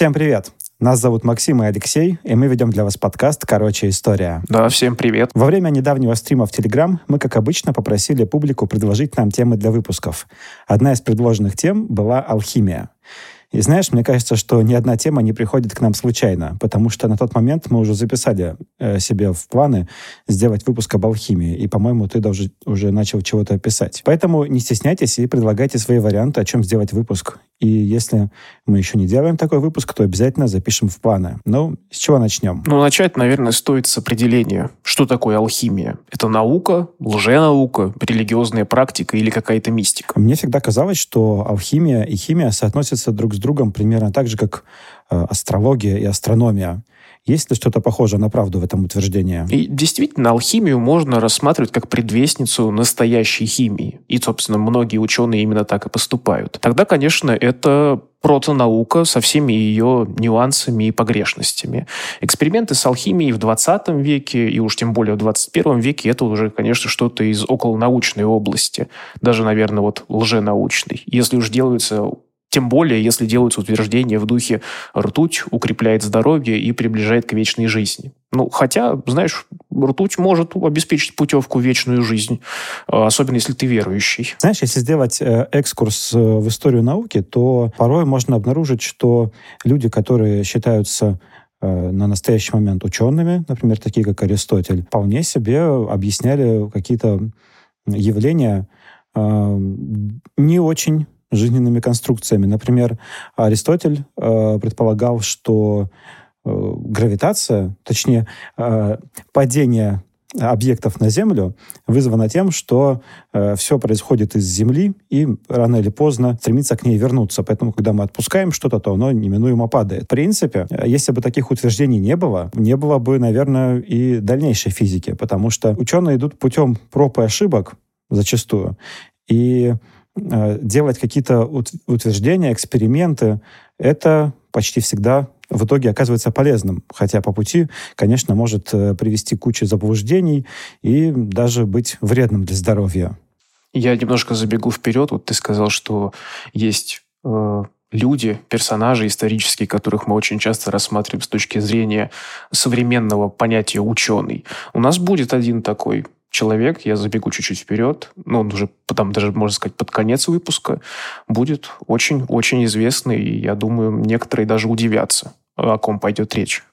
Всем привет! Нас зовут Максим и Алексей, и мы ведем для вас подкаст «Короче, история». Да, всем привет. Во время недавнего стрима в Телеграм мы, как обычно, попросили публику предложить нам темы для выпусков. Одна из предложенных тем была «Алхимия». И знаешь, мне кажется, что ни одна тема не приходит к нам случайно, потому что на тот момент мы уже записали э, себе в планы сделать выпуск об алхимии, и, по-моему, ты даже уже начал чего-то писать. Поэтому не стесняйтесь и предлагайте свои варианты, о чем сделать выпуск. И если мы еще не делаем такой выпуск, то обязательно запишем в планы. Ну, с чего начнем? Ну, начать, наверное, стоит с определения, что такое алхимия. Это наука, лженаука, религиозная практика или какая-то мистика? Мне всегда казалось, что алхимия и химия соотносятся друг с другом примерно так же, как э, астрология и астрономия. Есть ли что-то похожее на правду в этом утверждении? И действительно, алхимию можно рассматривать как предвестницу настоящей химии. И, собственно, многие ученые именно так и поступают. Тогда, конечно, это протонаука со всеми ее нюансами и погрешностями. Эксперименты с алхимией в 20 веке и уж тем более в 21 веке это уже, конечно, что-то из околонаучной области. Даже, наверное, вот лженаучной. Если уж делаются тем более, если делаются утверждения в духе «ртуть укрепляет здоровье и приближает к вечной жизни». Ну, хотя, знаешь, ртуть может обеспечить путевку в вечную жизнь, а, особенно если ты верующий. Знаешь, если сделать э, экскурс э, в историю науки, то порой можно обнаружить, что люди, которые считаются э, на настоящий момент учеными, например, такие как Аристотель, вполне себе объясняли какие-то явления не очень жизненными конструкциями. Например, Аристотель э, предполагал, что э, гравитация, точнее, э, падение объектов на Землю вызвано тем, что э, все происходит из Земли и рано или поздно стремится к ней вернуться. Поэтому, когда мы отпускаем что-то, то оно неминуемо падает. В принципе, если бы таких утверждений не было, не было бы, наверное, и дальнейшей физики, потому что ученые идут путем проб и ошибок зачастую. И делать какие-то утверждения, эксперименты, это почти всегда в итоге оказывается полезным. Хотя по пути, конечно, может э, привести к куче заблуждений и даже быть вредным для здоровья. Я немножко забегу вперед. Вот ты сказал, что есть э, люди, персонажи исторические, которых мы очень часто рассматриваем с точки зрения современного понятия ученый. У нас будет один такой человек, я забегу чуть-чуть вперед, ну, он уже потом даже, можно сказать, под конец выпуска, будет очень-очень известный, и я думаю, некоторые даже удивятся, о ком пойдет речь,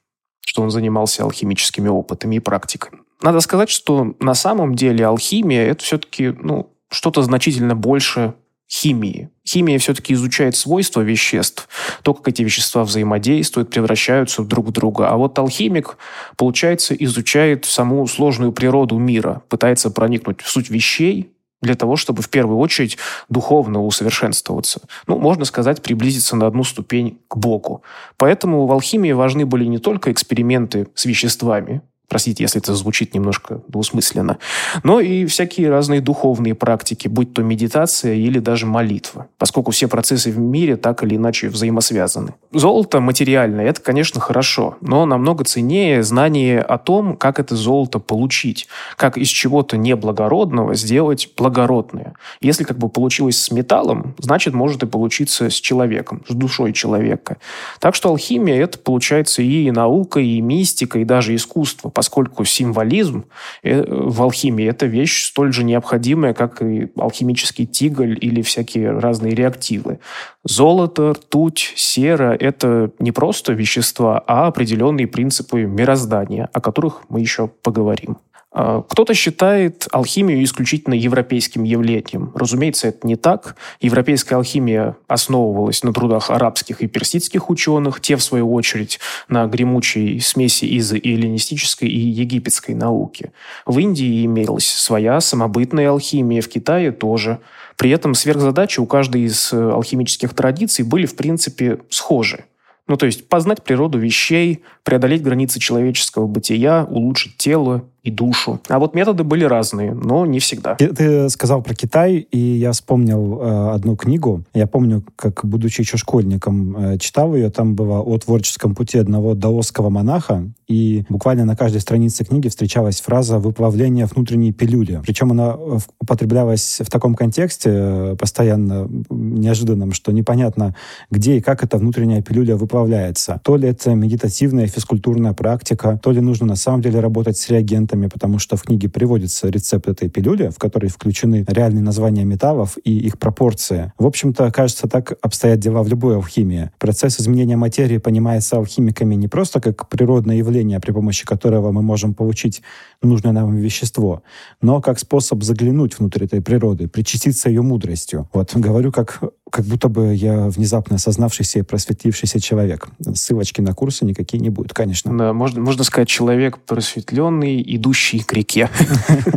что он занимался алхимическими опытами и практиками. Надо сказать, что на самом деле алхимия – это все-таки ну, что-то значительно больше химии. Химия все-таки изучает свойства веществ, то, как эти вещества взаимодействуют, превращаются друг в друга. А вот алхимик, получается, изучает саму сложную природу мира, пытается проникнуть в суть вещей, для того, чтобы в первую очередь духовно усовершенствоваться. Ну, можно сказать, приблизиться на одну ступень к Богу. Поэтому в алхимии важны были не только эксперименты с веществами, Простите, если это звучит немножко двусмысленно. Но и всякие разные духовные практики, будь то медитация или даже молитва, поскольку все процессы в мире так или иначе взаимосвязаны. Золото материальное – это, конечно, хорошо, но намного ценнее знание о том, как это золото получить, как из чего-то неблагородного сделать благородное. Если как бы получилось с металлом, значит, может и получиться с человеком, с душой человека. Так что алхимия – это, получается, и наука, и мистика, и даже искусство поскольку символизм э, в алхимии – это вещь столь же необходимая, как и алхимический тиголь или всякие разные реактивы. Золото, ртуть, сера – это не просто вещества, а определенные принципы мироздания, о которых мы еще поговорим. А, кто-то считает алхимию исключительно европейским явлением. Разумеется, это не так. Европейская алхимия основывалась на трудах арабских и персидских ученых, те, в свою очередь, на гремучей смеси из эллинистической и египетской науки. В Индии имелась своя самобытная алхимия, в Китае тоже. При этом сверхзадачи у каждой из э, алхимических традиций были, в принципе, схожи. Ну, то есть познать природу вещей, преодолеть границы человеческого бытия, улучшить тело и душу. А вот методы были разные, но не всегда. Ты, ты сказал про Китай, и я вспомнил э, одну книгу. Я помню, как, будучи еще школьником, э, читал ее. Там было о творческом пути одного даосского монаха, и буквально на каждой странице книги встречалась фраза «выплавление внутренней пилюли». Причем она э, употреблялась в таком контексте э, постоянно неожиданном, что непонятно, где и как эта внутренняя пилюля выплавляется. То ли это медитативная физкультурная практика, то ли нужно на самом деле работать с реагентами, потому что в книге приводится рецепт этой пилюли, в которой включены реальные названия металлов и их пропорции. В общем-то, кажется, так обстоят дела в любой алхимии. Процесс изменения материи понимается алхимиками не просто как природное явление, при помощи которого мы можем получить нужное нам вещество, но как способ заглянуть внутрь этой природы, причаститься ее мудростью. Вот говорю, как, как будто бы я внезапно осознавшийся и просветлившийся человек. Ссылочки на курсы никакие не будет, конечно. Да, можно, можно сказать, человек просветленный, идущий к реке.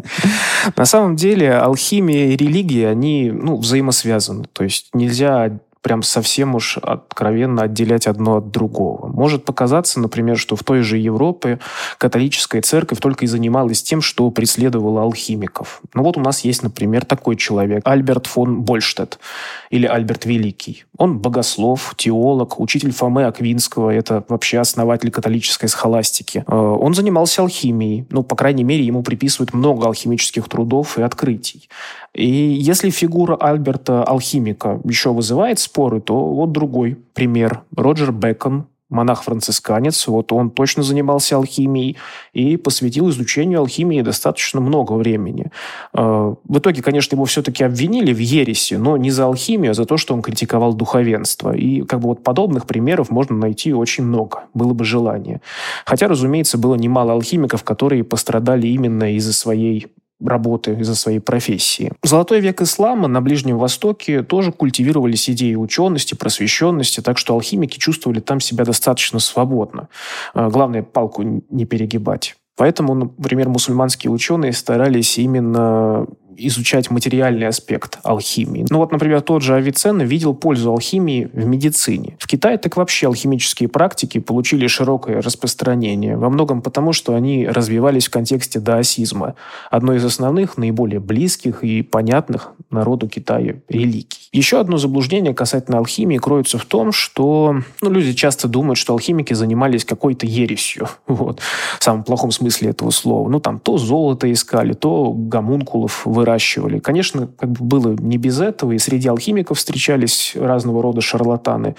На самом деле алхимия и религия, они ну, взаимосвязаны. То есть нельзя прям совсем уж откровенно отделять одно от другого. Может показаться, например, что в той же Европе католическая церковь только и занималась тем, что преследовала алхимиков. Ну вот у нас есть, например, такой человек, Альберт фон Больштедт или Альберт Великий. Он богослов, теолог, учитель Фомы Аквинского, это вообще основатель католической схоластики. Э, он занимался алхимией, ну, по крайней мере, ему приписывают много алхимических трудов и открытий. И если фигура Альберта алхимика еще вызывает споры, то вот другой пример. Роджер Бекон, монах-францисканец, вот он точно занимался алхимией и посвятил изучению алхимии достаточно много времени. Э, в итоге, конечно, его все-таки обвинили в ересе, но не за алхимию, а за то, что он критиковал духовенство. И как бы вот подобных примеров можно найти очень много, было бы желание. Хотя, разумеется, было немало алхимиков, которые пострадали именно из-за своей работы из-за своей профессии. В золотой век ислама на Ближнем Востоке тоже культивировались идеи учености, просвещенности, так что алхимики чувствовали там себя достаточно свободно. А, главное, палку не перегибать. Поэтому, например, мусульманские ученые старались именно изучать материальный аспект алхимии. Ну вот, например, тот же Авиценна видел пользу алхимии в медицине. В Китае так вообще алхимические практики получили широкое распространение, во многом потому, что они развивались в контексте даосизма, одной из основных, наиболее близких и понятных народу Китая религий. Еще одно заблуждение касательно алхимии кроется в том, что ну, люди часто думают, что алхимики занимались какой-то ересью, вот, в самом плохом смысле этого слова. Ну, там то золото искали, то гомункулов выращивали, выращивали. Конечно, как бы было не без этого, и среди алхимиков встречались разного рода шарлатаны,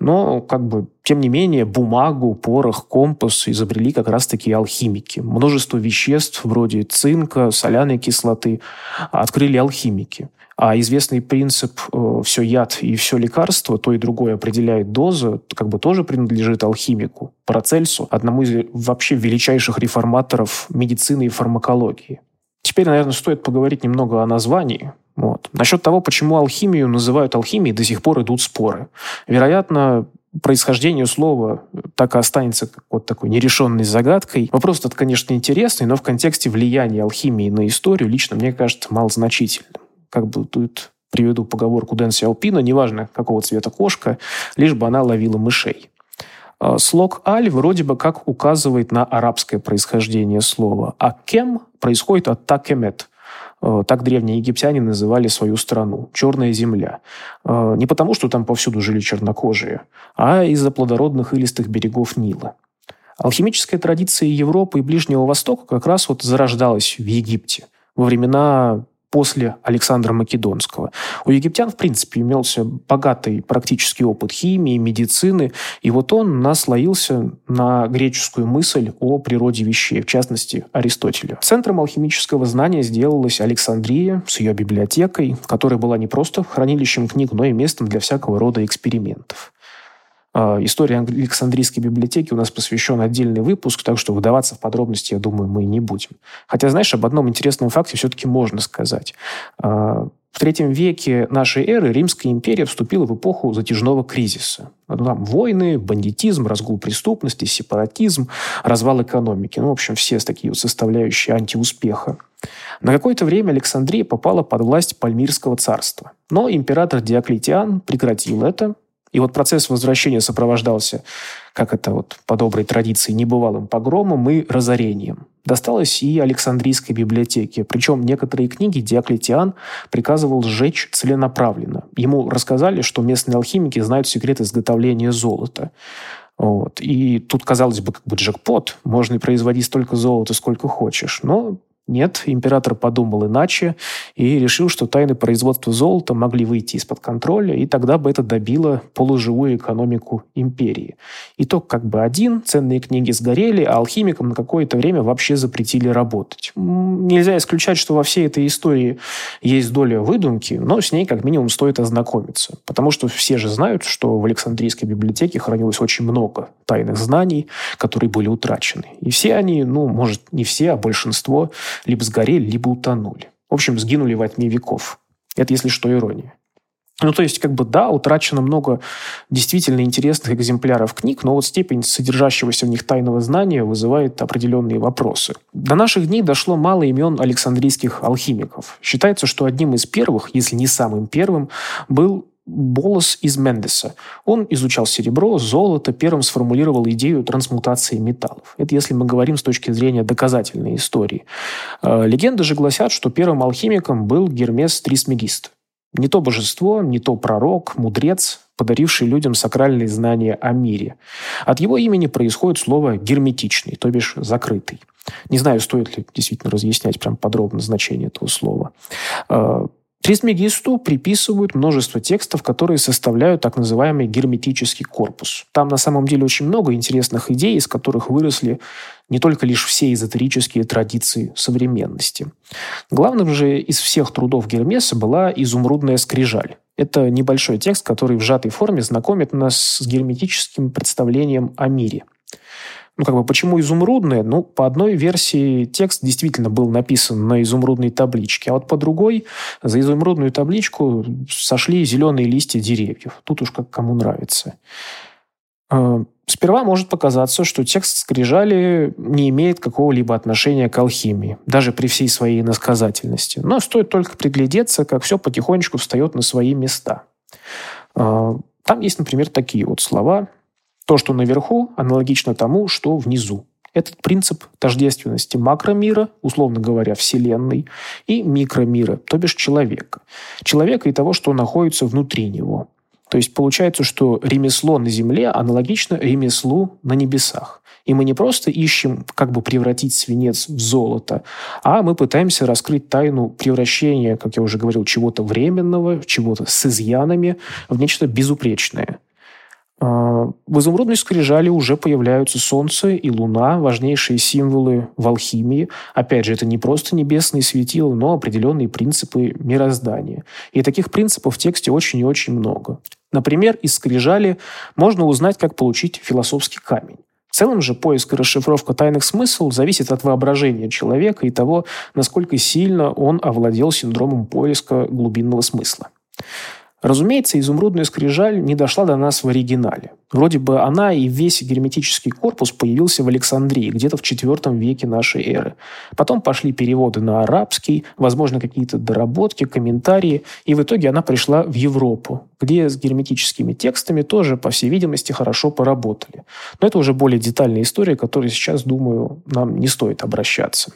но как бы тем не менее, бумагу, порох, компас изобрели как раз-таки алхимики. Множество веществ вроде цинка, соляной кислоты открыли алхимики. А известный принцип э, «все яд и все лекарство», то и другое определяет дозу, как бы тоже принадлежит алхимику, Парацельсу, одному из вообще величайших реформаторов медицины и фармакологии. Теперь, наверное, стоит поговорить немного о названии. Вот. Насчет того, почему алхимию называют алхимией, до сих пор идут споры. Вероятно, происхождение слова так и останется вот такой нерешенной загадкой. Вопрос этот, конечно, интересный, но в контексте влияния алхимии на историю лично мне кажется малозначительным. Как бы тут приведу поговорку Дэнси Алпина, неважно, какого цвета кошка, лишь бы она ловила мышей. А, слог «аль» вроде бы как указывает на арабское происхождение слова, а «кем» происходит от «такемет», а, так древние египтяне называли свою страну – «черная земля». А, не потому, что там повсюду жили чернокожие, а из-за плодородных илистых берегов Нила. Алхимическая традиция Европы и Ближнего Востока как раз вот зарождалась в Египте во времена после Александра Македонского. У египтян, в принципе, имелся богатый практический опыт химии, медицины, и вот он наслоился на греческую мысль о природе вещей, в частности, Аристотеля. Центром алхимического знания сделалась Александрия с ее библиотекой, которая была не просто хранилищем книг, но и местом для всякого рода экспериментов. А, история Александрийской библиотеки у нас посвящен отдельный выпуск, так что выдаваться в подробности, я думаю, мы не будем. Хотя, знаешь, об одном интересном факте все-таки можно сказать. А, в третьем веке нашей эры Римская империя вступила в эпоху затяжного кризиса. Там войны, бандитизм, разгул преступности, сепаратизм, развал экономики. Ну, в общем, все такие вот составляющие антиуспеха. На какое-то время Александрия попала под власть Пальмирского царства. Но император Диоклетиан прекратил это и вот процесс возвращения сопровождался, как это вот по доброй традиции, небывалым погромом и разорением. досталось и Александрийской библиотеке. Причем некоторые книги Диоклетиан приказывал сжечь целенаправленно. Ему рассказали, что местные алхимики знают секрет изготовления золота. Вот. И тут, казалось бы, как бы джекпот. Можно производить столько золота, сколько хочешь. Но нет, император подумал иначе и решил, что тайны производства золота могли выйти из-под контроля, и тогда бы это добило полуживую экономику империи. Итог как бы один, ценные книги сгорели, а алхимикам на какое-то время вообще запретили работать. Нельзя исключать, что во всей этой истории есть доля выдумки, но с ней как минимум стоит ознакомиться, потому что все же знают, что в Александрийской библиотеке хранилось очень много тайных знаний, которые были утрачены. И все они, ну, может, не все, а большинство либо сгорели, либо утонули. В общем, сгинули во тьме веков. Это, если что, ирония. Ну, то есть, как бы, да, утрачено много действительно интересных экземпляров книг, но вот степень содержащегося в них тайного знания вызывает определенные вопросы. До наших дней дошло мало имен александрийских алхимиков. Считается, что одним из первых, если не самым первым, был Болос из Мендеса. Он изучал серебро, золото, первым сформулировал идею трансмутации металлов. Это если мы говорим с точки зрения доказательной истории. Э, легенды же гласят, что первым алхимиком был Гермес Трисмегист. Не то божество, не то пророк, мудрец, подаривший людям сакральные знания о мире. От его имени происходит слово «герметичный», то бишь «закрытый». Не знаю, стоит ли действительно разъяснять прям подробно значение этого слова. Трисмегисту приписывают множество текстов, которые составляют так называемый герметический корпус. Там на самом деле очень много интересных идей, из которых выросли не только лишь все эзотерические традиции современности. Главным же из всех трудов Гермеса была изумрудная скрижаль. Это небольшой текст, который в сжатой форме знакомит нас с герметическим представлением о мире – ну, как бы, почему изумрудные? Ну, по одной версии текст действительно был написан на изумрудной табличке, а вот по другой за изумрудную табличку сошли зеленые листья деревьев. Тут уж как кому нравится. А, сперва может показаться, что текст скрижали не имеет какого-либо отношения к алхимии, даже при всей своей насказательности. Но стоит только приглядеться, как все потихонечку встает на свои места. А, там есть, например, такие вот слова – то, что наверху, аналогично тому, что внизу. Этот принцип тождественности макромира, условно говоря, Вселенной, и микромира, то бишь человека. Человека и того, что находится внутри него. То есть получается, что ремесло на земле аналогично ремеслу на небесах. И мы не просто ищем, как бы превратить свинец в золото, а мы пытаемся раскрыть тайну превращения, как я уже говорил, чего-то временного, чего-то с изъянами в нечто безупречное. А, в изумрудной скрижали уже появляются Солнце и Луна, важнейшие символы в алхимии. Опять же, это не просто небесные светила, но определенные принципы мироздания. И таких принципов в тексте очень и очень много. Например, из скрижали можно узнать, как получить философский камень. В целом же поиск и расшифровка тайных смыслов зависит от воображения человека и того, насколько сильно он овладел синдромом поиска глубинного смысла. Разумеется, изумрудная скрижаль не дошла до нас в оригинале. Вроде бы она и весь герметический корпус появился в Александрии, где-то в IV веке нашей эры. Потом пошли переводы на арабский, возможно, какие-то доработки, комментарии, и в итоге она пришла в Европу, где с герметическими текстами тоже, по всей видимости, хорошо поработали. Но это уже более детальная история, которой сейчас, думаю, нам не стоит обращаться.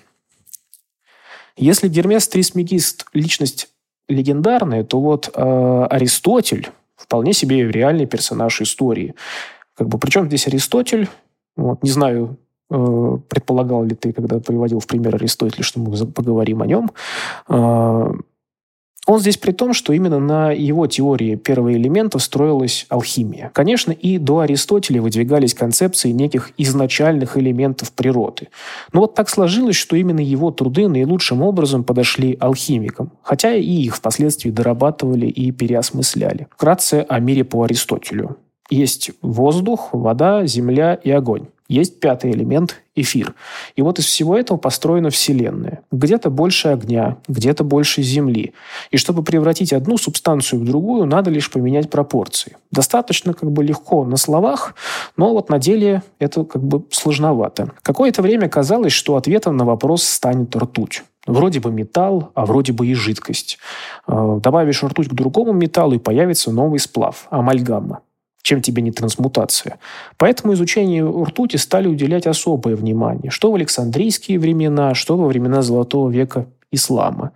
Если Гермес Трисмегист – личность легендарные, то вот э, Аристотель вполне себе реальный персонаж истории. Как бы, причем здесь Аристотель, вот, не знаю, э, предполагал ли ты, когда приводил в пример Аристотеля, что мы поговорим о нем, э, он здесь при том, что именно на его теории первого элемента строилась алхимия. Конечно, и до Аристотеля выдвигались концепции неких изначальных элементов природы. Но вот так сложилось, что именно его труды наилучшим образом подошли алхимикам, хотя и их впоследствии дорабатывали и переосмысляли. Вкратце о мире по Аристотелю. Есть воздух, вода, земля и огонь. Есть пятый элемент – эфир. И вот из всего этого построена Вселенная. Где-то больше огня, где-то больше Земли. И чтобы превратить одну субстанцию в другую, надо лишь поменять пропорции. Достаточно как бы легко на словах, но вот на деле это как бы сложновато. Какое-то время казалось, что ответом на вопрос станет ртуть. Вроде бы металл, а вроде бы и жидкость. Э, добавишь ртуть к другому металлу, и появится новый сплав – амальгама. Чем тебе не трансмутация. Поэтому изучению ртути стали уделять особое внимание, что в Александрийские времена, что во времена Золотого века ислама.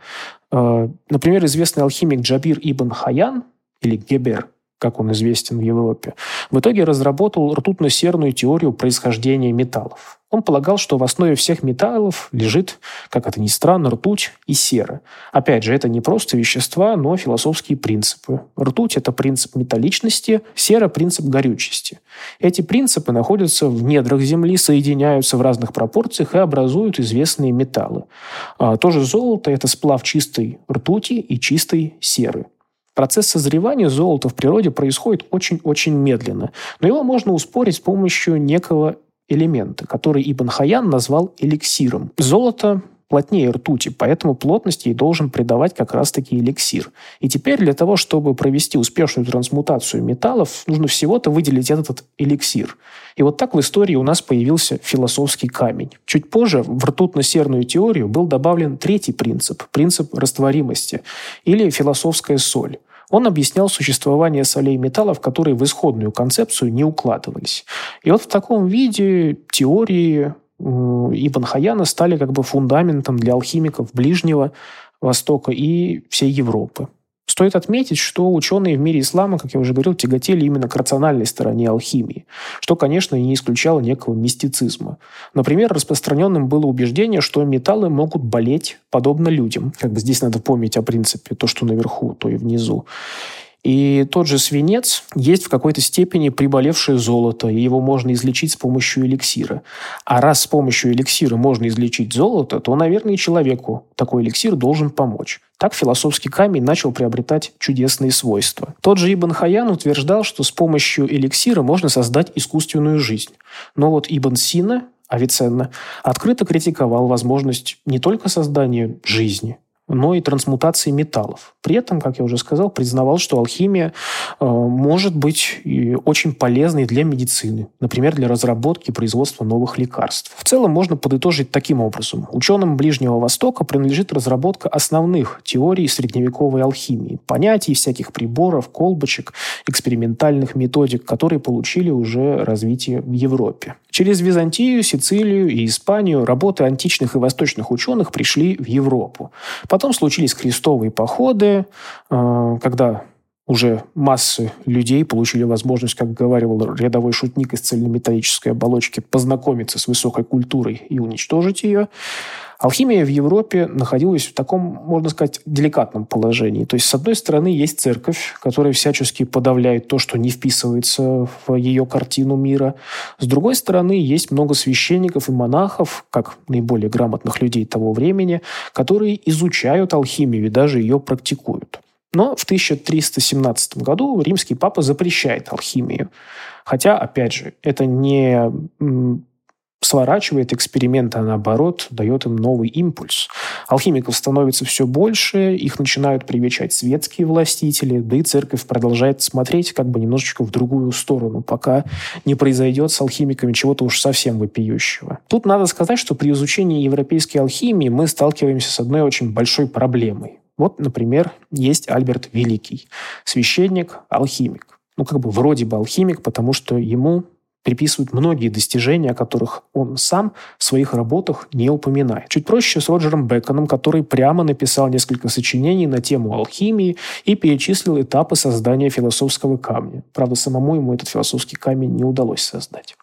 Э, например, известный алхимик Джабир ибн Хаян, или Гебер, как он известен в Европе, в итоге разработал ртутно-серную теорию происхождения металлов. Он полагал, что в основе всех металлов лежит, как это ни странно, ртуть и сера. Опять же, это не просто вещества, но философские принципы. Ртуть – это принцип металличности, сера – принцип горючести. Эти принципы находятся в недрах Земли, соединяются в разных пропорциях и образуют известные металлы. А, тоже золото – это сплав чистой ртути и чистой серы. Процесс созревания золота в природе происходит очень-очень медленно, но его можно ускорить с помощью некого элемента, который Ибн Хаян назвал эликсиром. Золото плотнее ртути, поэтому плотность ей должен придавать как раз-таки эликсир. И теперь для того, чтобы провести успешную трансмутацию металлов, нужно всего-то выделить этот эликсир. И вот так в истории у нас появился философский камень. Чуть позже в ртутно-серную теорию был добавлен третий принцип – принцип растворимости или философская соль. Он объяснял существование солей металлов, которые в исходную концепцию не укладывались. И вот в таком виде теории Ибн Хаяна стали как бы фундаментом для алхимиков Ближнего Востока и всей Европы. Стоит отметить, что ученые в мире ислама, как я уже говорил, тяготели именно к рациональной стороне алхимии, что, конечно, и не исключало некого мистицизма. Например, распространенным было убеждение, что металлы могут болеть подобно людям. Как бы здесь надо помнить о принципе то, что наверху, то и внизу. И тот же свинец есть в какой-то степени приболевшее золото, и его можно излечить с помощью эликсира. А раз с помощью эликсира можно излечить золото, то, наверное, и человеку такой эликсир должен помочь. Так философский камень начал приобретать чудесные свойства. Тот же Ибн Хаян утверждал, что с помощью эликсира можно создать искусственную жизнь. Но вот Ибн Сина, Авиценна, открыто критиковал возможность не только создания жизни, но и трансмутации металлов. При этом, как я уже сказал, признавал, что алхимия э, может быть очень полезной для медицины, например, для разработки и производства новых лекарств. В целом можно подытожить таким образом. Ученым Ближнего Востока принадлежит разработка основных теорий средневековой алхимии, понятий всяких приборов, колбочек, экспериментальных методик, которые получили уже развитие в Европе. Через Византию, Сицилию и Испанию работы античных и восточных ученых пришли в Европу. Потом случились крестовые походы, э, когда уже массы людей получили возможность, как говорил рядовой шутник из цельнометаллической оболочки, познакомиться с высокой культурой и уничтожить ее. Алхимия в Европе находилась в таком, можно сказать, деликатном положении. То есть, с одной стороны, есть церковь, которая всячески подавляет то, что не вписывается в ее картину мира. С другой стороны, есть много священников и монахов, как наиболее грамотных людей того времени, которые изучают алхимию и даже ее практикуют. Но в 1317 году римский папа запрещает алхимию. Хотя, опять же, это не сворачивает эксперименты, а наоборот дает им новый импульс. Алхимиков становится все больше, их начинают привечать светские властители, да и церковь продолжает смотреть как бы немножечко в другую сторону, пока не произойдет с алхимиками чего-то уж совсем вопиющего. Тут надо сказать, что при изучении европейской алхимии мы сталкиваемся с одной очень большой проблемой. Вот, например, есть Альберт Великий, священник, алхимик. Ну, как бы вроде бы алхимик, потому что ему приписывают многие достижения, о которых он сам в своих работах не упоминает. Чуть проще с Роджером Беконом, который прямо написал несколько сочинений на тему алхимии и перечислил этапы создания философского камня. Правда, самому ему этот философский камень не удалось создать.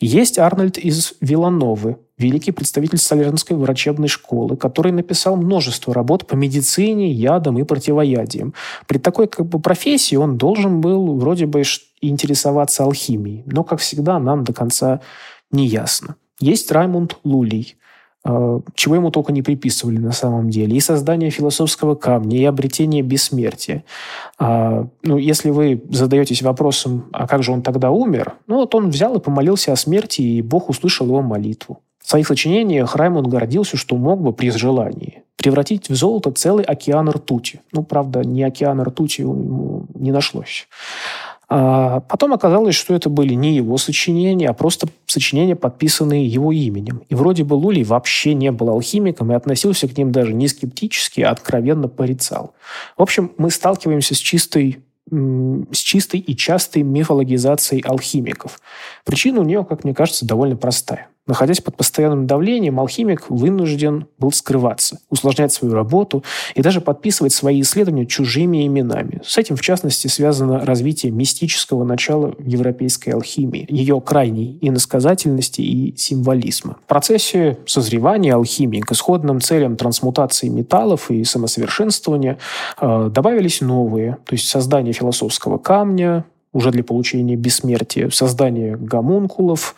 Есть Арнольд из Вилановы, великий представитель Салернской врачебной школы, который написал множество работ по медицине, ядам и противоядиям. При такой как бы, профессии он должен был вроде бы интересоваться алхимией, но, как всегда, нам до конца не ясно. Есть Раймунд Лулей, а, чего ему только не приписывали на самом деле. И создание философского камня, и обретение бессмертия. А, ну, если вы задаетесь вопросом, а как же он тогда умер? Ну, вот он взял и помолился о смерти, и Бог услышал его молитву. В своих сочинениях Раймонд гордился, что мог бы при желании превратить в золото целый океан ртути. Ну, правда, ни океана ртути ему не нашлось. А потом оказалось, что это были не его сочинения, а просто сочинения, подписанные его именем. И вроде бы Лулей вообще не был алхимиком и относился к ним даже не скептически, а откровенно порицал. В общем, мы сталкиваемся с чистой с чистой и частой мифологизацией алхимиков. Причина у нее, как мне кажется, довольно простая. Находясь под постоянным давлением, алхимик вынужден был скрываться, усложнять свою работу и даже подписывать свои исследования чужими именами. С этим, в частности, связано развитие мистического начала европейской алхимии, ее крайней иносказательности и символизма. В процессе созревания алхимии к исходным целям трансмутации металлов и самосовершенствования э, добавились новые, то есть создание философского камня, уже для получения бессмертия, создание гомункулов,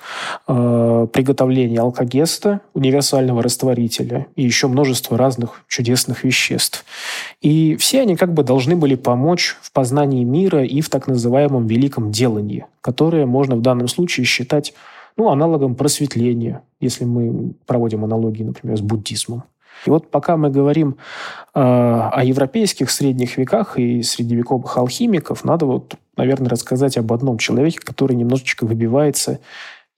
э, приготовление алкогеста, универсального растворителя и еще множество разных чудесных веществ. И все они как бы должны были помочь в познании мира и в так называемом великом делании, которое можно в данном случае считать ну, аналогом просветления, если мы проводим аналогии, например, с буддизмом. И вот пока мы говорим э, о европейских средних веках и средневековых алхимиков, надо вот, наверное, рассказать об одном человеке, который немножечко выбивается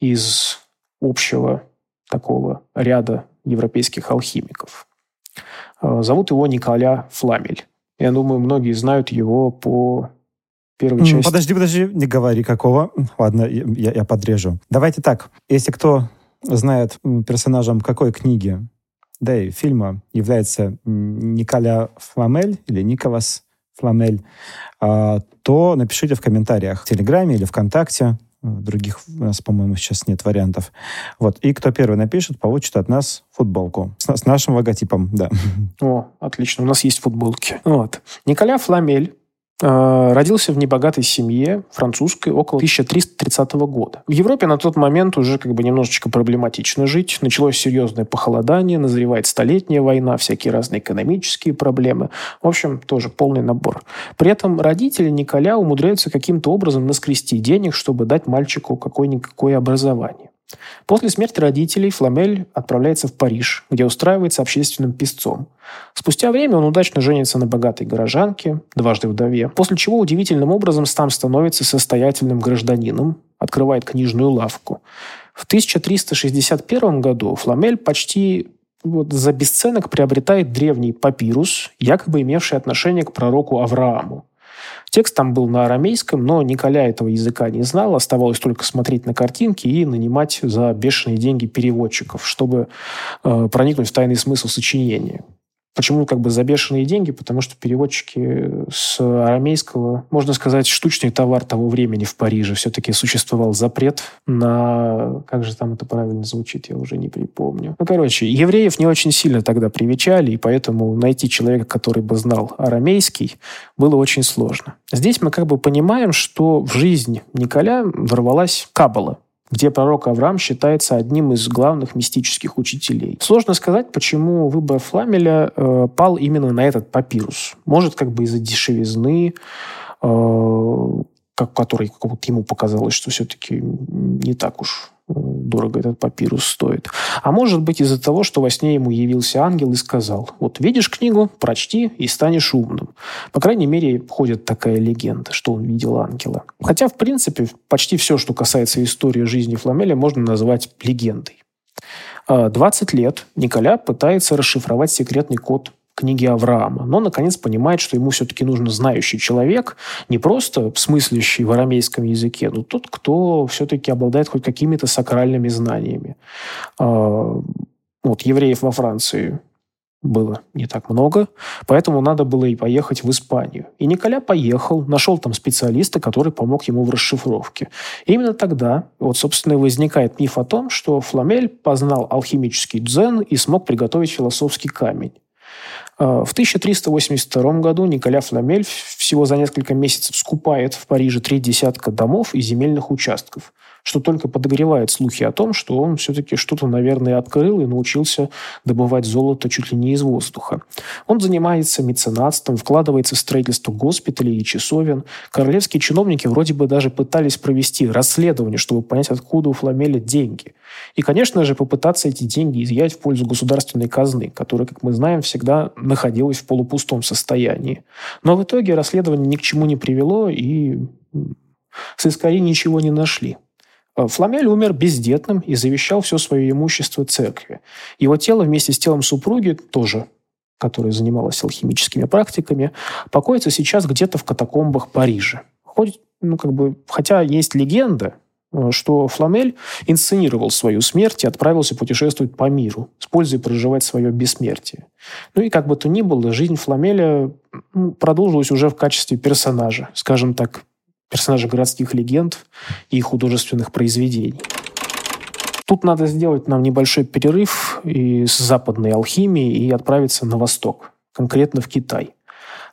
из общего такого ряда европейских алхимиков. Э, зовут его Николя Фламель. Я думаю, многие знают его по первой части. Подожди, подожди, не говори какого. Ладно, я, я подрежу. Давайте так. Если кто знает персонажем какой книги да и фильма является Николя Фламель или Николас Фламель, а, то напишите в комментариях в Телеграме или ВКонтакте. Других у нас, по-моему, сейчас нет вариантов. Вот. И кто первый напишет, получит от нас футболку с, с нашим логотипом, да. О, отлично, у нас есть футболки. Вот. Николя Фламель родился в небогатой семье французской около 1330 года. В Европе на тот момент уже как бы немножечко проблематично жить. Началось серьезное похолодание, назревает столетняя война, всякие разные экономические проблемы. В общем, тоже полный набор. При этом родители Николя умудряются каким-то образом наскрести денег, чтобы дать мальчику какое-никакое образование. После смерти родителей Фламель отправляется в Париж, где устраивается общественным писцом. Спустя время он удачно женится на богатой горожанке, дважды вдове, после чего удивительным образом сам становится состоятельным гражданином, открывает книжную лавку. В 1361 году Фламель почти вот за бесценок приобретает древний папирус, якобы имевший отношение к пророку Аврааму. Текст там был на арамейском, но Николя этого языка не знал. Оставалось только смотреть на картинки и нанимать за бешеные деньги переводчиков, чтобы э, проникнуть в тайный смысл сочинения. Почему как бы за бешеные деньги? Потому что переводчики с арамейского, можно сказать, штучный товар того времени в Париже. Все-таки существовал запрет на... Как же там это правильно звучит, я уже не припомню. Ну, короче, евреев не очень сильно тогда привечали, и поэтому найти человека, который бы знал арамейский, было очень сложно. Здесь мы как бы понимаем, что в жизнь Николя ворвалась Кабала, где пророк Авраам считается одним из главных мистических учителей. Сложно сказать, почему выбор Фламеля э, пал именно на этот папирус. Может, как бы из-за дешевизны, э, как, которой как вот ему показалось, что все-таки не так уж дорого этот папирус стоит. А может быть из-за того, что во сне ему явился ангел и сказал, вот видишь книгу, прочти и станешь умным. По крайней мере, ходит такая легенда, что он видел ангела. Хотя, в принципе, почти все, что касается истории жизни Фламеля, можно назвать легендой. 20 а, лет Николя пытается расшифровать секретный код книги Авраама. Но, наконец, понимает, что ему все-таки нужен знающий человек, не просто смыслящий в арамейском языке, но тот, кто все-таки обладает хоть какими-то сакральными знаниями. А, вот евреев во Франции было не так много, поэтому надо было и поехать в Испанию. И Николя поехал, нашел там специалиста, который помог ему в расшифровке. И именно тогда, вот, собственно, и возникает миф о том, что Фламель познал алхимический дзен и смог приготовить философский камень. А, в 1382 году Николя Фламель всего за несколько месяцев скупает в Париже три десятка домов и земельных участков – что только подогревает слухи о том, что он все-таки что-то, наверное, открыл и научился добывать золото чуть ли не из воздуха. Он занимается меценатством, вкладывается в строительство госпиталей и часовен. Королевские чиновники вроде бы даже пытались провести расследование, чтобы понять, откуда у Фламеля деньги. И, конечно же, попытаться эти деньги изъять в пользу государственной казны, которая, как мы знаем, всегда находилась в полупустом состоянии. Но в итоге расследование ни к чему не привело, и сыскари ничего не нашли. Э, Фламель умер бездетным и завещал все свое имущество церкви. Его тело вместе с телом супруги тоже которая занималась алхимическими практиками, покоится сейчас где-то в катакомбах Парижа. Хоть, ну, как бы, хотя есть легенда, э, что Фламель инсценировал свою смерть и отправился путешествовать по миру, с пользой проживать свое бессмертие. Ну и как бы то ни было, жизнь Фламеля продолжилась уже в качестве персонажа, скажем так, персонажа городских легенд и художественных произведений. Тут надо сделать нам небольшой перерыв из западной алхимии и отправиться на восток, конкретно в Китай.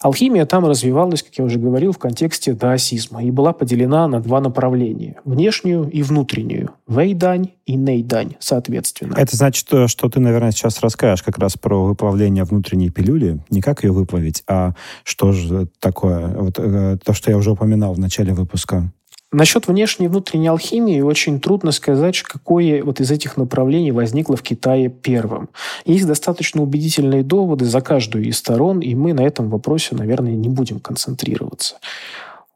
Алхимия там развивалась, как я уже говорил, в контексте даосизма и была поделена на два направления – внешнюю и внутреннюю – вэйдань и нейдань, соответственно. Это значит, что ты, наверное, сейчас расскажешь как раз про выплавление внутренней пилюли, не как ее выплавить, а что же такое, вот, э, то, что я уже упоминал в начале выпуска. Насчет внешней и внутренней алхимии очень трудно сказать, какое вот из этих направлений возникло в Китае первым. Есть достаточно убедительные доводы за каждую из сторон, и мы на этом вопросе, наверное, не будем концентрироваться.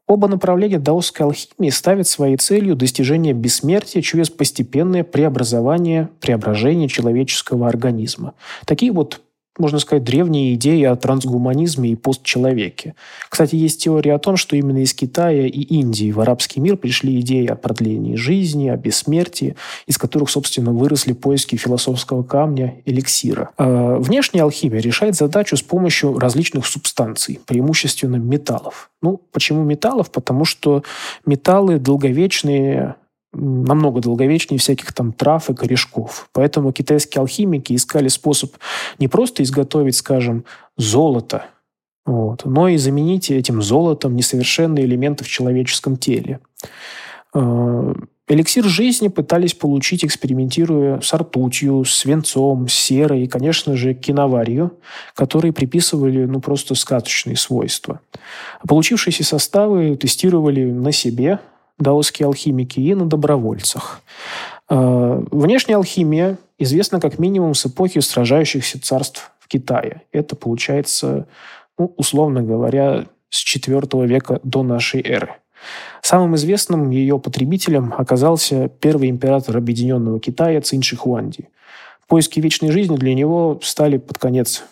Оба направления даосской алхимии ставят своей целью достижение бессмертия через постепенное преобразование, преображение человеческого организма. Такие вот можно сказать, древние идеи о трансгуманизме и постчеловеке. Кстати, есть теория о том, что именно из Китая и Индии в арабский мир пришли идеи о продлении жизни, о бессмертии, из которых, собственно, выросли поиски философского камня эликсира. А внешняя алхимия решает задачу с помощью различных субстанций, преимущественно металлов. Ну, почему металлов? Потому что металлы долговечные, намного долговечнее всяких там трав и корешков. Поэтому китайские алхимики искали способ не просто изготовить, скажем, золото, вот, но и заменить этим золотом несовершенные элементы в человеческом теле. А, эликсир жизни пытались получить, экспериментируя с ртутью, свинцом, серой и, конечно же, киноварью, которые приписывали ну, просто сказочные свойства. Получившиеся составы тестировали на себе, даосские алхимики, и на добровольцах. А, внешняя алхимия известна как минимум с эпохи сражающихся царств в Китае. Это получается, ну, условно говоря, с IV века до нашей эры. Самым известным ее потребителем оказался первый император Объединенного Китая Цинь Шихуанди. Поиски вечной жизни для него стали под конец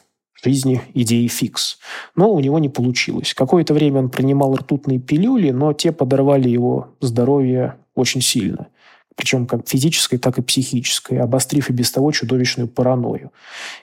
жизни идеи фикс. Но у него не получилось. Какое-то время он принимал ртутные пилюли, но те подорвали его здоровье очень сильно. Причем как физическое, так и психическое, обострив и без того чудовищную паранойю.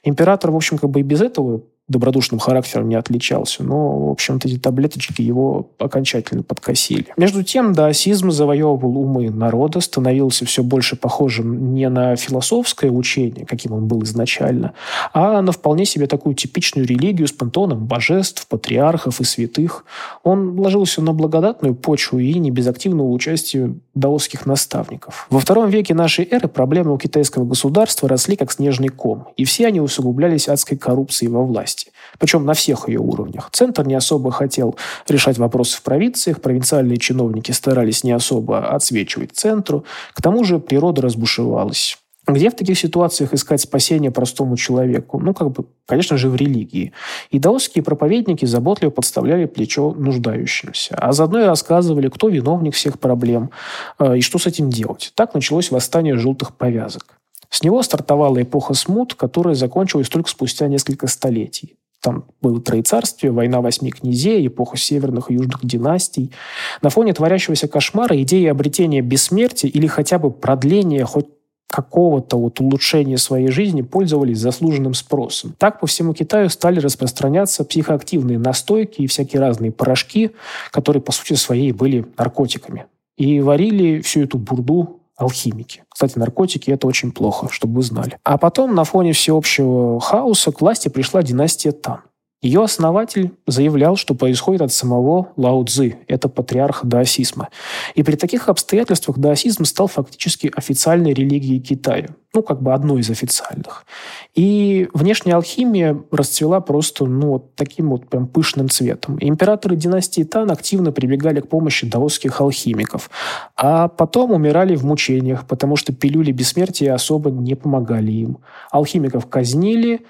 Император, в общем, как бы и без этого добродушным характером не отличался. Но, в общем-то, эти таблеточки его окончательно подкосили. Между тем, даосизм завоевывал умы народа, становился все больше похожим не на философское учение, каким он был изначально, а на вполне себе такую типичную религию с пантеоном божеств, патриархов и святых. Он ложился на благодатную почву и не без активного участия даосских наставников. Во втором веке нашей эры проблемы у китайского государства росли как снежный ком, и все они усугублялись адской коррупцией во власти власти. Причем на всех ее уровнях. Центр не особо хотел решать вопросы в провинциях, провинциальные чиновники старались не особо отсвечивать центру. К тому же природа разбушевалась. Где в таких ситуациях искать спасение простому человеку? Ну, как бы, конечно же, в религии. И даосские проповедники заботливо подставляли плечо нуждающимся, а заодно и рассказывали, кто виновник всех проблем э, и что с этим делать. Так началось восстание желтых повязок. С него стартовала эпоха смут, которая закончилась только спустя несколько столетий. Там было Троецарствие, война восьми князей, эпоха северных и южных династий. На фоне творящегося кошмара идея обретения бессмертия или хотя бы продления хоть какого-то вот улучшения своей жизни пользовались заслуженным спросом. Так по всему Китаю стали распространяться психоактивные настойки и всякие разные порошки, которые по сути своей были наркотиками. И варили всю эту бурду алхимики. Кстати, наркотики – это очень плохо, чтобы вы знали. А потом на фоне всеобщего хаоса к власти пришла династия Тан. Ее основатель заявлял, что происходит от самого Лао Цзы, это патриарх даосизма. И при таких обстоятельствах даосизм стал фактически официальной религией Китая. Ну, как бы одной из официальных. И внешняя алхимия расцвела просто, ну, вот таким вот прям пышным цветом. Императоры династии Тан активно прибегали к помощи даосских алхимиков. А потом умирали в мучениях, потому что пилюли бессмертия особо не помогали им. Алхимиков казнили,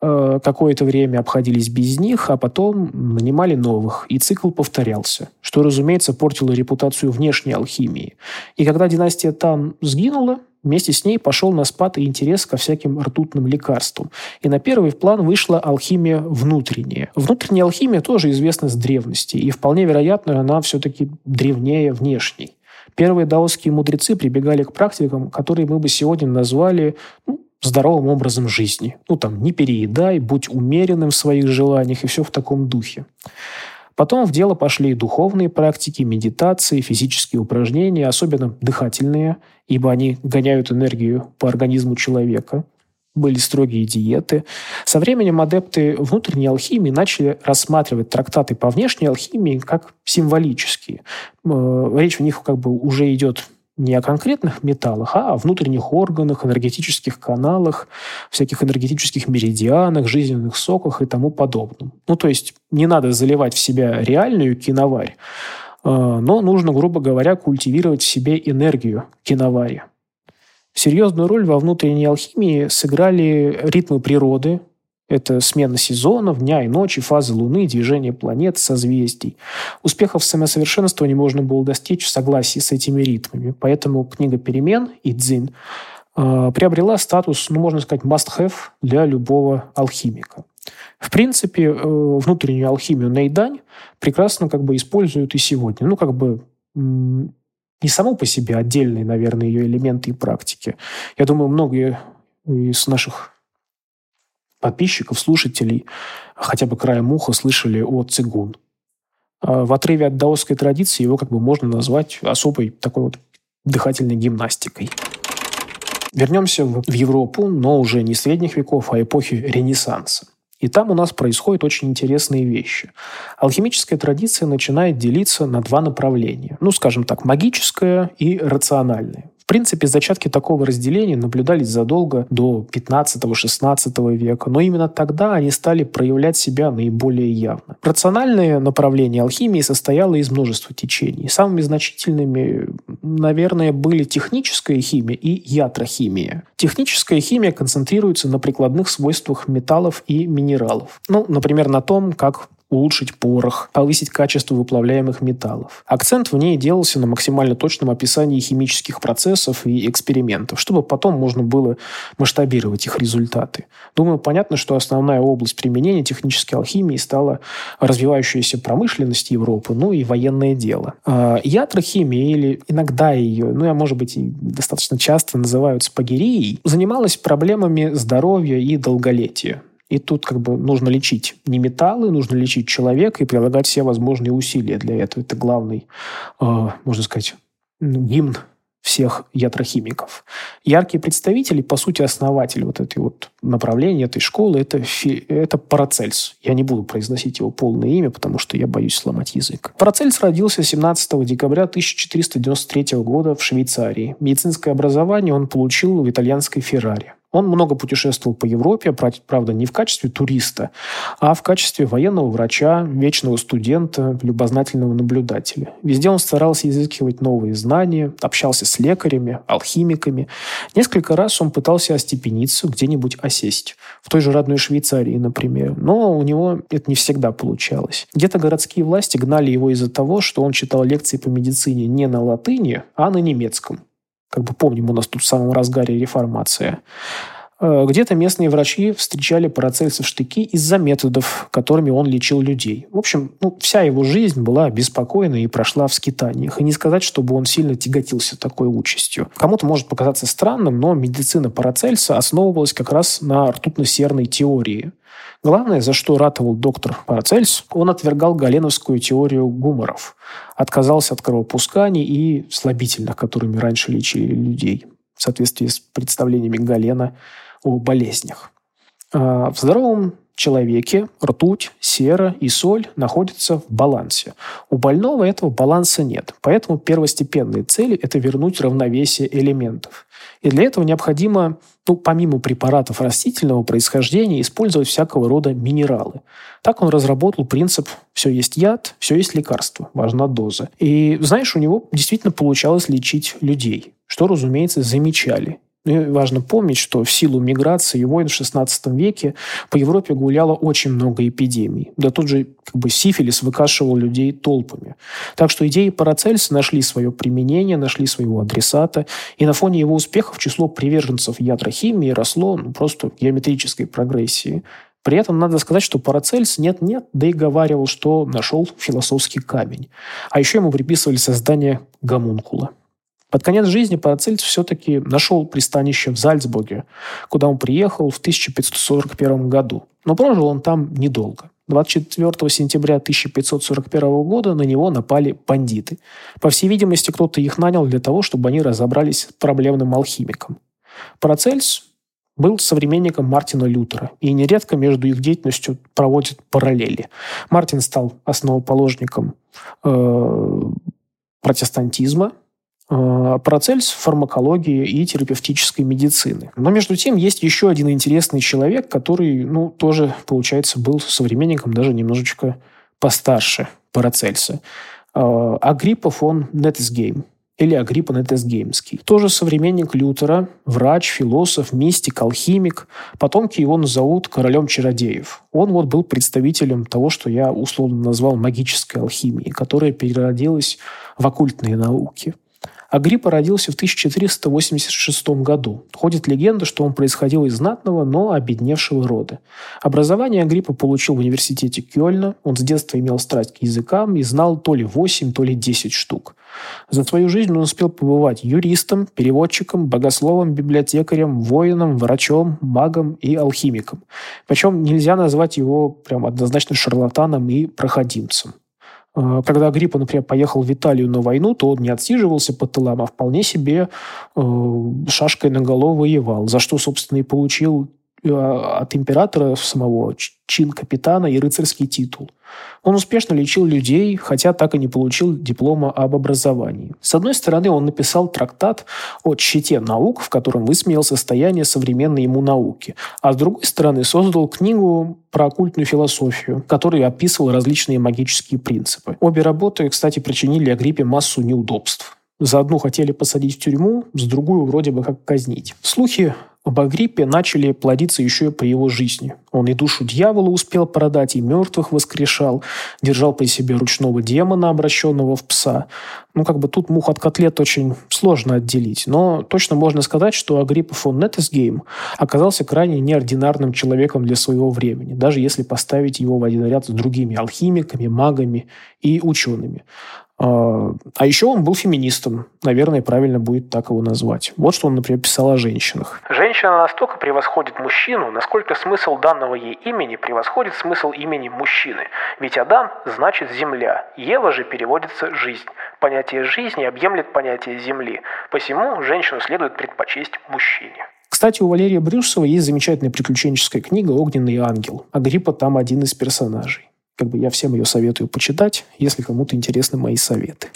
какое-то время обходились без них, а потом нанимали новых, и цикл повторялся, что, разумеется, портило репутацию внешней алхимии. И когда династия Тан сгинула, Вместе с ней пошел на спад и интерес ко всяким ртутным лекарствам. И на первый план вышла алхимия внутренняя. Внутренняя алхимия тоже известна с древности, и вполне вероятно, она все-таки древнее внешней. Первые даосские мудрецы прибегали к практикам, которые мы бы сегодня назвали ну, здоровым образом жизни. Ну, там, не переедай, будь умеренным в своих желаниях и все в таком духе. Потом в дело пошли духовные практики, медитации, физические упражнения, особенно дыхательные, ибо они гоняют энергию по организму человека. Были строгие диеты. Со временем адепты внутренней алхимии начали рассматривать трактаты по внешней алхимии как символические. Э, речь у них как бы уже идет не о конкретных металлах, а о внутренних органах, энергетических каналах, всяких энергетических меридианах, жизненных соках и тому подобном. Ну, то есть не надо заливать в себя реальную киноварь, э, но нужно, грубо говоря, культивировать в себе энергию киновари. Серьезную роль во внутренней алхимии сыграли ритмы природы, это смена сезонов, дня и ночи, фазы Луны, движение планет, созвездий. Успехов в самосовершенствовании можно было достичь в согласии с этими ритмами. Поэтому книга «Перемен» и «Дзин» э, приобрела статус, ну, можно сказать, must-have для любого алхимика. В принципе, э, внутреннюю алхимию Нейдань прекрасно как бы используют и сегодня. Ну, как бы не само по себе отдельные, наверное, ее элементы и практики. Я думаю, многие из наших подписчиков, слушателей хотя бы краем уха слышали о цигун. А в отрыве от даосской традиции его как бы можно назвать особой такой вот дыхательной гимнастикой. Вернемся в Европу, но уже не средних веков, а эпохи Ренессанса. И там у нас происходят очень интересные вещи. Алхимическая традиция начинает делиться на два направления. Ну, скажем так, магическое и рациональное принципе, зачатки такого разделения наблюдались задолго до 15-16 века, но именно тогда они стали проявлять себя наиболее явно. Рациональное направление алхимии состояло из множества течений. Самыми значительными, наверное, были техническая химия и ятрохимия. Техническая химия концентрируется на прикладных свойствах металлов и минералов. Ну, например, на том, как улучшить порох, повысить качество выплавляемых металлов. Акцент в ней делался на максимально точном описании химических процессов и экспериментов, чтобы потом можно было масштабировать их результаты. Думаю, понятно, что основная область применения технической алхимии стала развивающаяся промышленность Европы, ну и военное дело. А, ятрохимия, или иногда ее, ну, я, может быть, и достаточно часто называют спагерией, занималась проблемами здоровья и долголетия. И тут как бы нужно лечить не металлы, нужно лечить человека и прилагать все возможные усилия для этого. Это главный, э, можно сказать, гимн всех ятрохимиков. Яркие представители, по сути, основатель вот этой вот направления, этой школы, это, Фи, это Парацельс. Я не буду произносить его полное имя, потому что я боюсь сломать язык. Парацельс родился 17 декабря 1493 года в Швейцарии. Медицинское образование он получил в итальянской Феррари. Он много путешествовал по Европе, правда, не в качестве туриста, а в качестве военного врача, вечного студента, любознательного наблюдателя. Везде он старался изыскивать новые знания, общался с лекарями, алхимиками. Несколько раз он пытался остепениться, где-нибудь осесть. В той же родной Швейцарии, например. Но у него это не всегда получалось. Где-то городские власти гнали его из-за того, что он читал лекции по медицине не на латыни, а на немецком. Как бы помним, у нас тут в самом разгаре реформация. Э, где-то местные врачи встречали Парацельса в штыки из-за методов, которыми он лечил людей. В общем, ну, вся его жизнь была беспокойной и прошла в скитаниях. И не сказать, чтобы он сильно тяготился такой участью. Кому-то может показаться странным, но медицина Парацельса основывалась как раз на ртутно-серной теории. Главное, за что ратовал доктор Парацельс, он отвергал галеновскую теорию гуморов, отказался от кровопусканий и слабительных, которыми раньше лечили людей в соответствии с представлениями Галена о болезнях. А, в здоровом человеке ртуть, сера и соль находятся в балансе. У больного этого баланса нет. Поэтому первостепенные цели – это вернуть равновесие элементов. И для этого необходимо, ну, помимо препаратов растительного происхождения, использовать всякого рода минералы. Так он разработал принцип «все есть яд, все есть лекарство, важна доза». И, знаешь, у него действительно получалось лечить людей, что, разумеется, замечали. Ну важно помнить, что в силу миграции и войн в XVI веке по Европе гуляло очень много эпидемий. Да тут же как бы сифилис выкашивал людей толпами. Так что идеи Парацельса нашли свое применение, нашли своего адресата, и на фоне его успехов число приверженцев ядрохимии росло ну, просто геометрической прогрессии. При этом надо сказать, что Парацельс нет-нет, да и говаривал, что нашел философский камень. А еще ему приписывали создание гомункула. Под конец жизни Парацельс все-таки нашел пристанище в Зальцбурге, куда он приехал в 1541 году. Но прожил он там недолго. 24 сентября 1541 года на него напали бандиты. По всей видимости, кто-то их нанял для того, чтобы они разобрались с проблемным алхимиком. Парацельс был современником Мартина Лютера, и нередко между их деятельностью проводят параллели. Мартин стал основоположником э, протестантизма, э, Парацельс фармакологии и терапевтической медицины. Но между тем есть еще один интересный человек, который, ну, тоже, получается, был современником даже немножечко постарше Парацельса. Э, Агриппа фон Неттесгейм или Агриппа Нетесгеймский. Тоже современник Лютера, врач, философ, мистик, алхимик. Потомки его назовут королем чародеев. Он вот был представителем того, что я условно назвал магической алхимией, которая переродилась в оккультные науки. Агриппа родился в 1486 году. Ходит легенда, что он происходил из знатного, но обедневшего рода. Образование Агриппа получил в университете Кёльна. Он с детства имел страсть к языкам и знал то ли 8, то ли 10 штук. За свою жизнь он успел побывать юристом, переводчиком, богословом, библиотекарем, воином, врачом, магом и алхимиком. Причем нельзя назвать его прям однозначно шарлатаном и проходимцем. Э, когда Агриппа, например, поехал в Италию на войну, то он не отсиживался по тылам, а вполне себе э, шашкой на голову воевал, за что, собственно, и получил от императора самого чин капитана и рыцарский титул. Он успешно лечил людей, хотя так и не получил диплома об образовании. С одной стороны, он написал трактат о чите наук, в котором высмеял состояние современной ему науки, а с другой стороны, создал книгу про оккультную философию, который описывал различные магические принципы. Обе работы, кстати, причинили Агриппе массу неудобств. За одну хотели посадить в тюрьму, с другую вроде бы как казнить. Слухи об Агриппе начали плодиться еще и при его жизни. Он и душу дьявола успел продать, и мертвых воскрешал, держал при себе ручного демона, обращенного в пса. Ну, как бы тут мух от котлет очень сложно отделить. Но точно можно сказать, что Агриппа фон Неттесгейм оказался крайне неординарным человеком для своего времени, даже если поставить его в один ряд с другими алхимиками, магами и учеными. А, а еще он был феминистом. Наверное, правильно будет так его назвать. Вот что он, например, писал о женщинах. Женщина настолько превосходит мужчину, насколько смысл данного ей имени превосходит смысл имени мужчины. Ведь Адам значит «земля», Ева же переводится «жизнь». Понятие жизни объемлет понятие земли. Посему женщину следует предпочесть мужчине. Кстати, у Валерия Брюсова есть замечательная приключенческая книга «Огненный ангел». Агриппа там один из персонажей. Как бы я всем ее советую почитать, если кому-то интересны мои советы.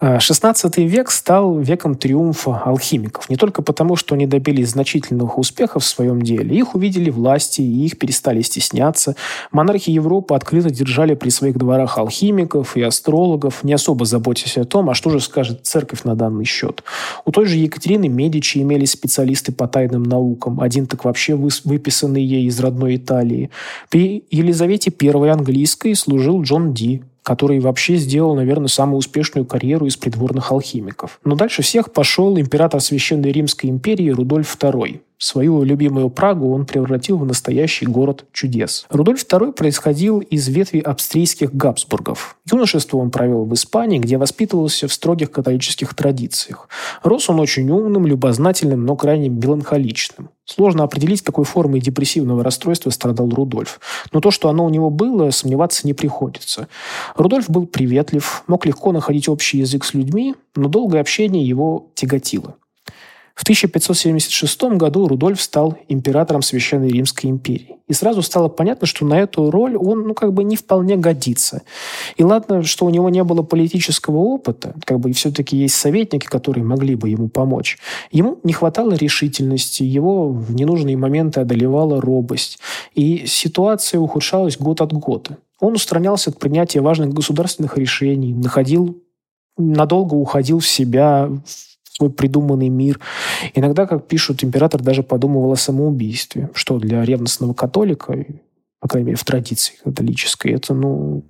XVI а, век стал веком триумфа алхимиков. Не только потому, что они добились значительных успехов в своем деле. Их увидели власти, и их перестали стесняться. Монархи Европы открыто держали при своих дворах алхимиков и астрологов, не особо заботясь о том, а что же скажет церковь на данный счет. У той же Екатерины Медичи имелись специалисты по тайным наукам. Один так вообще выписанный ей из родной Италии. При Елизавете I английской служил Джон Ди, который вообще сделал, наверное, самую успешную карьеру из придворных алхимиков. Но дальше всех пошел император Священной Римской империи Рудольф II. Свою любимую Прагу он превратил в настоящий город чудес. Рудольф II происходил из ветви австрийских Габсбургов. Юношество он провел в Испании, где воспитывался в строгих католических традициях. Рос он очень умным, любознательным, но крайне меланхоличным. Сложно определить, какой формой депрессивного расстройства страдал Рудольф. Но то, что оно у него было, сомневаться не приходится. Рудольф был приветлив, мог легко находить общий язык с людьми, но долгое общение его тяготило. В 1576 году Рудольф стал императором Священной Римской империи. И сразу стало понятно, что на эту роль он ну, как бы не вполне годится. И ладно, что у него не было политического опыта, как бы все-таки есть советники, которые могли бы ему помочь. Ему не хватало решительности, его в ненужные моменты одолевала робость. И ситуация ухудшалась год от года. Он устранялся от принятия важных государственных решений, находил надолго уходил в себя, свой придуманный мир. Иногда, как пишут, император даже подумывал о самоубийстве, что для ревностного католика, по крайней мере, в традиции католической, это, ну,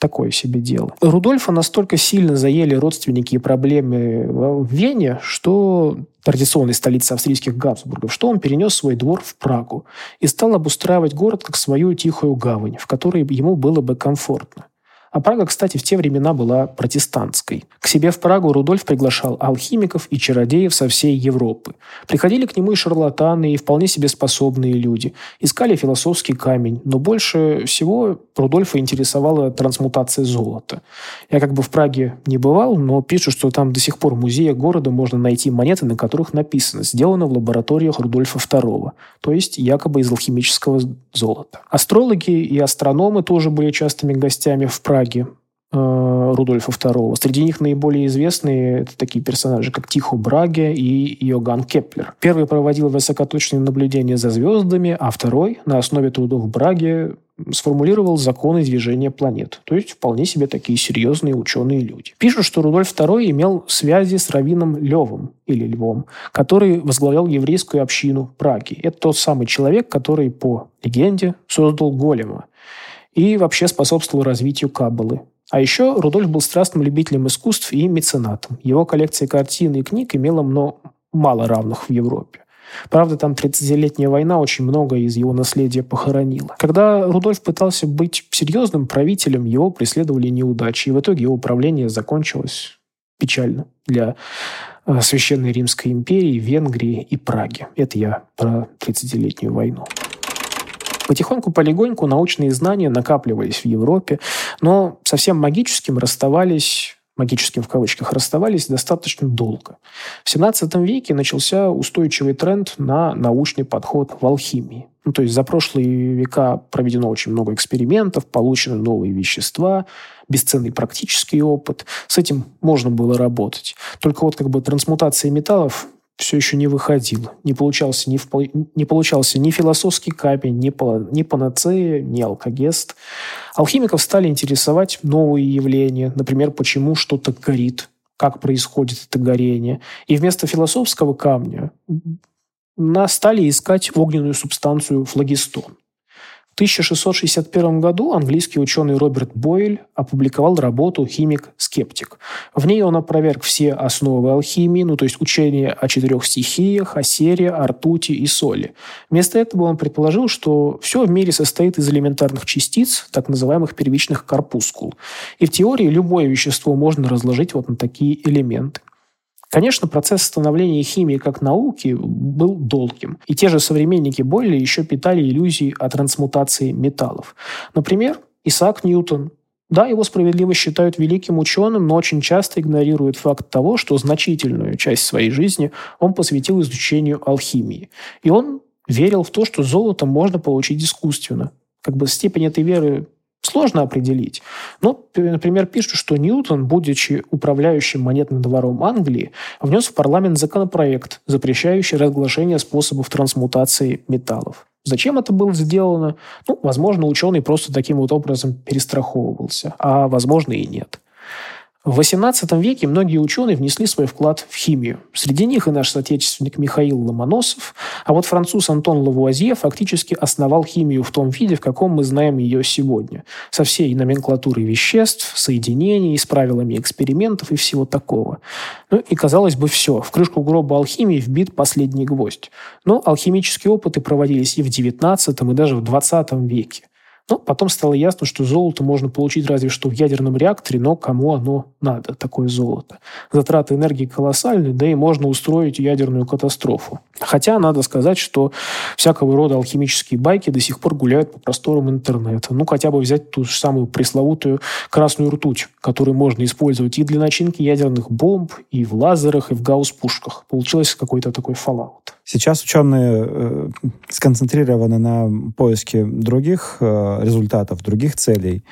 такое себе дело. Рудольфа настолько сильно заели родственники и проблемы в Вене, что традиционной столице австрийских Габсбургов, что он перенес свой двор в Прагу и стал обустраивать город как свою тихую гавань, в которой ему было бы комфортно. А Прага, кстати, в те времена была протестантской. К себе в Прагу Рудольф приглашал алхимиков и чародеев со всей Европы. Приходили к нему и шарлатаны, и вполне себе способные люди. Искали философский камень, но больше всего Рудольфа интересовала трансмутация золота. Я как бы в Праге не бывал, но пишут, что там до сих пор в музее города можно найти монеты, на которых написано «Сделано в лабораториях Рудольфа II», то есть якобы из алхимического золота. Астрологи и астрономы тоже были частыми гостями в Праге Праге э, Рудольфа II. Среди них наиболее известные это такие персонажи, как Тихо Браге и Йоган Кеплер. Первый проводил высокоточные наблюдения за звездами, а второй на основе трудов Браге сформулировал законы движения планет. То есть вполне себе такие серьезные ученые люди. Пишут, что Рудольф II имел связи с раввином Левом или Львом, который возглавлял еврейскую общину Праги. Это тот самый человек, который, по легенде, создал голема и вообще способствовал развитию Каббалы. А еще Рудольф был страстным любителем искусств и меценатом. Его коллекция картин и книг имела много, мало равных в Европе. Правда, там 30-летняя война очень много из его наследия похоронила. Когда Рудольф пытался быть серьезным правителем, его преследовали неудачи, и в итоге его правление закончилось печально для э, Священной Римской империи, Венгрии и Праги. Это я про 30-летнюю войну. Потихоньку, полегоньку научные знания накапливались в Европе, но совсем магическим расставались магическим в кавычках, расставались достаточно долго. В 17 веке начался устойчивый тренд на научный подход в алхимии. Ну, то есть за прошлые века проведено очень много экспериментов, получены новые вещества, бесценный практический опыт. С этим можно было работать. Только вот как бы трансмутация металлов все еще не выходил. Не получался ни, в, не получался ни философский камень, ни, ни панацея, ни алкогест. Алхимиков стали интересовать новые явления. Например, почему что-то горит, как происходит это горение. И вместо философского камня нас стали искать огненную субстанцию флагистон. В 1661 году английский ученый Роберт Бойль опубликовал работу «Химик-скептик». В ней он опроверг все основы алхимии, ну то есть учение о четырех стихиях, о сере, о ртути и соли. Вместо этого он предположил, что все в мире состоит из элементарных частиц, так называемых первичных корпускул. И в теории любое вещество можно разложить вот на такие элементы. Конечно, процесс становления химии как науки был долгим. И те же современники Бойля еще питали иллюзии о трансмутации металлов. Например, Исаак Ньютон. Да, его справедливо считают великим ученым, но очень часто игнорируют факт того, что значительную часть своей жизни он посвятил изучению алхимии. И он верил в то, что золото можно получить искусственно. Как бы степень этой веры Сложно определить. Но, например, пишут, что Ньютон, будучи управляющим монетным двором Англии, внес в парламент законопроект, запрещающий разглашение способов трансмутации металлов. Зачем это было сделано? Ну, возможно, ученый просто таким вот образом перестраховывался, а возможно и нет. В XVIII веке многие ученые внесли свой вклад в химию. Среди них и наш соотечественник Михаил Ломоносов, а вот француз Антон Лавуазье фактически основал химию в том виде, в каком мы знаем ее сегодня. Со всей номенклатурой веществ, соединений, с правилами экспериментов и всего такого. Ну и, казалось бы, все. В крышку гроба алхимии вбит последний гвоздь. Но алхимические опыты проводились и в XIX, и даже в XX веке. Но потом стало ясно, что золото можно получить разве что в ядерном реакторе, но кому оно надо, такое золото. Затраты энергии колоссальны, да и можно устроить ядерную катастрофу. Хотя надо сказать, что всякого рода алхимические байки до сих пор гуляют по просторам интернета. Ну, хотя бы взять ту же самую пресловутую красную ртуть, которую можно использовать и для начинки ядерных бомб, и в лазерах, и в гаусс-пушках. Получилось какой-то такой fallout. Сейчас ученые э, сконцентрированы на поиске других э, результатов, других целей.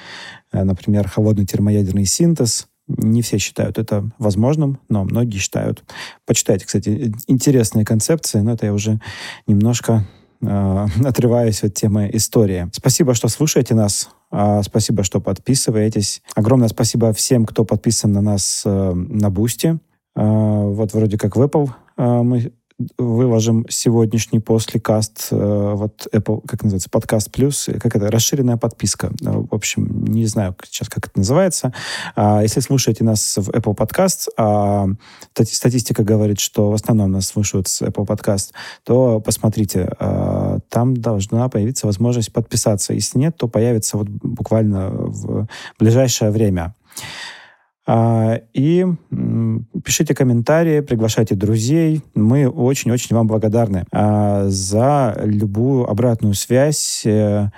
Э, например, холодный термоядерный синтез. Не все считают это возможным, но многие считают. Почитайте, кстати, интересные концепции, но это я уже немножко э, отрываюсь от темы истории. Спасибо, что слушаете нас. Э, спасибо, что подписываетесь. Огромное спасибо всем, кто подписан на нас э, на Бусти. Вот вроде как в Apple мы выложим сегодняшний послекаст, э, вот Apple, как называется, подкаст плюс, как это, расширенная подписка. Ну, в общем, не знаю сейчас, как это называется. А если слушаете нас в Apple а статистика говорит, что в основном нас слушают с Apple Podcast, то посмотрите, а, там должна появиться возможность подписаться. Если нет, то появится вот буквально в ближайшее время. А, и пишите комментарии, приглашайте друзей. Мы очень-очень вам благодарны а, за любую обратную связь э,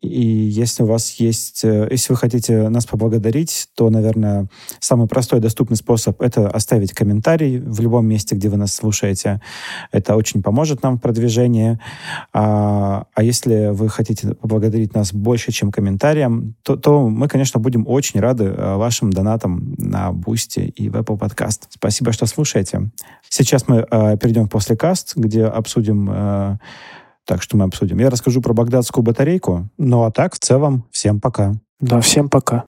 и если у вас есть, э, если вы хотите нас поблагодарить, то, наверное, самый простой доступный способ — это оставить комментарий в любом месте, где вы нас слушаете. Это очень поможет нам в продвижении. А, а если вы хотите поблагодарить нас больше, чем комментарием, то, то мы, конечно, будем очень рады э, вашим донатам на Бусти и в Apple Podcast. Спасибо, что слушаете. Сейчас мы э, перейдем после каст, где обсудим э, так что мы обсудим. Я расскажу про багдадскую батарейку. Ну а так, в целом, всем пока. Да, всем пока.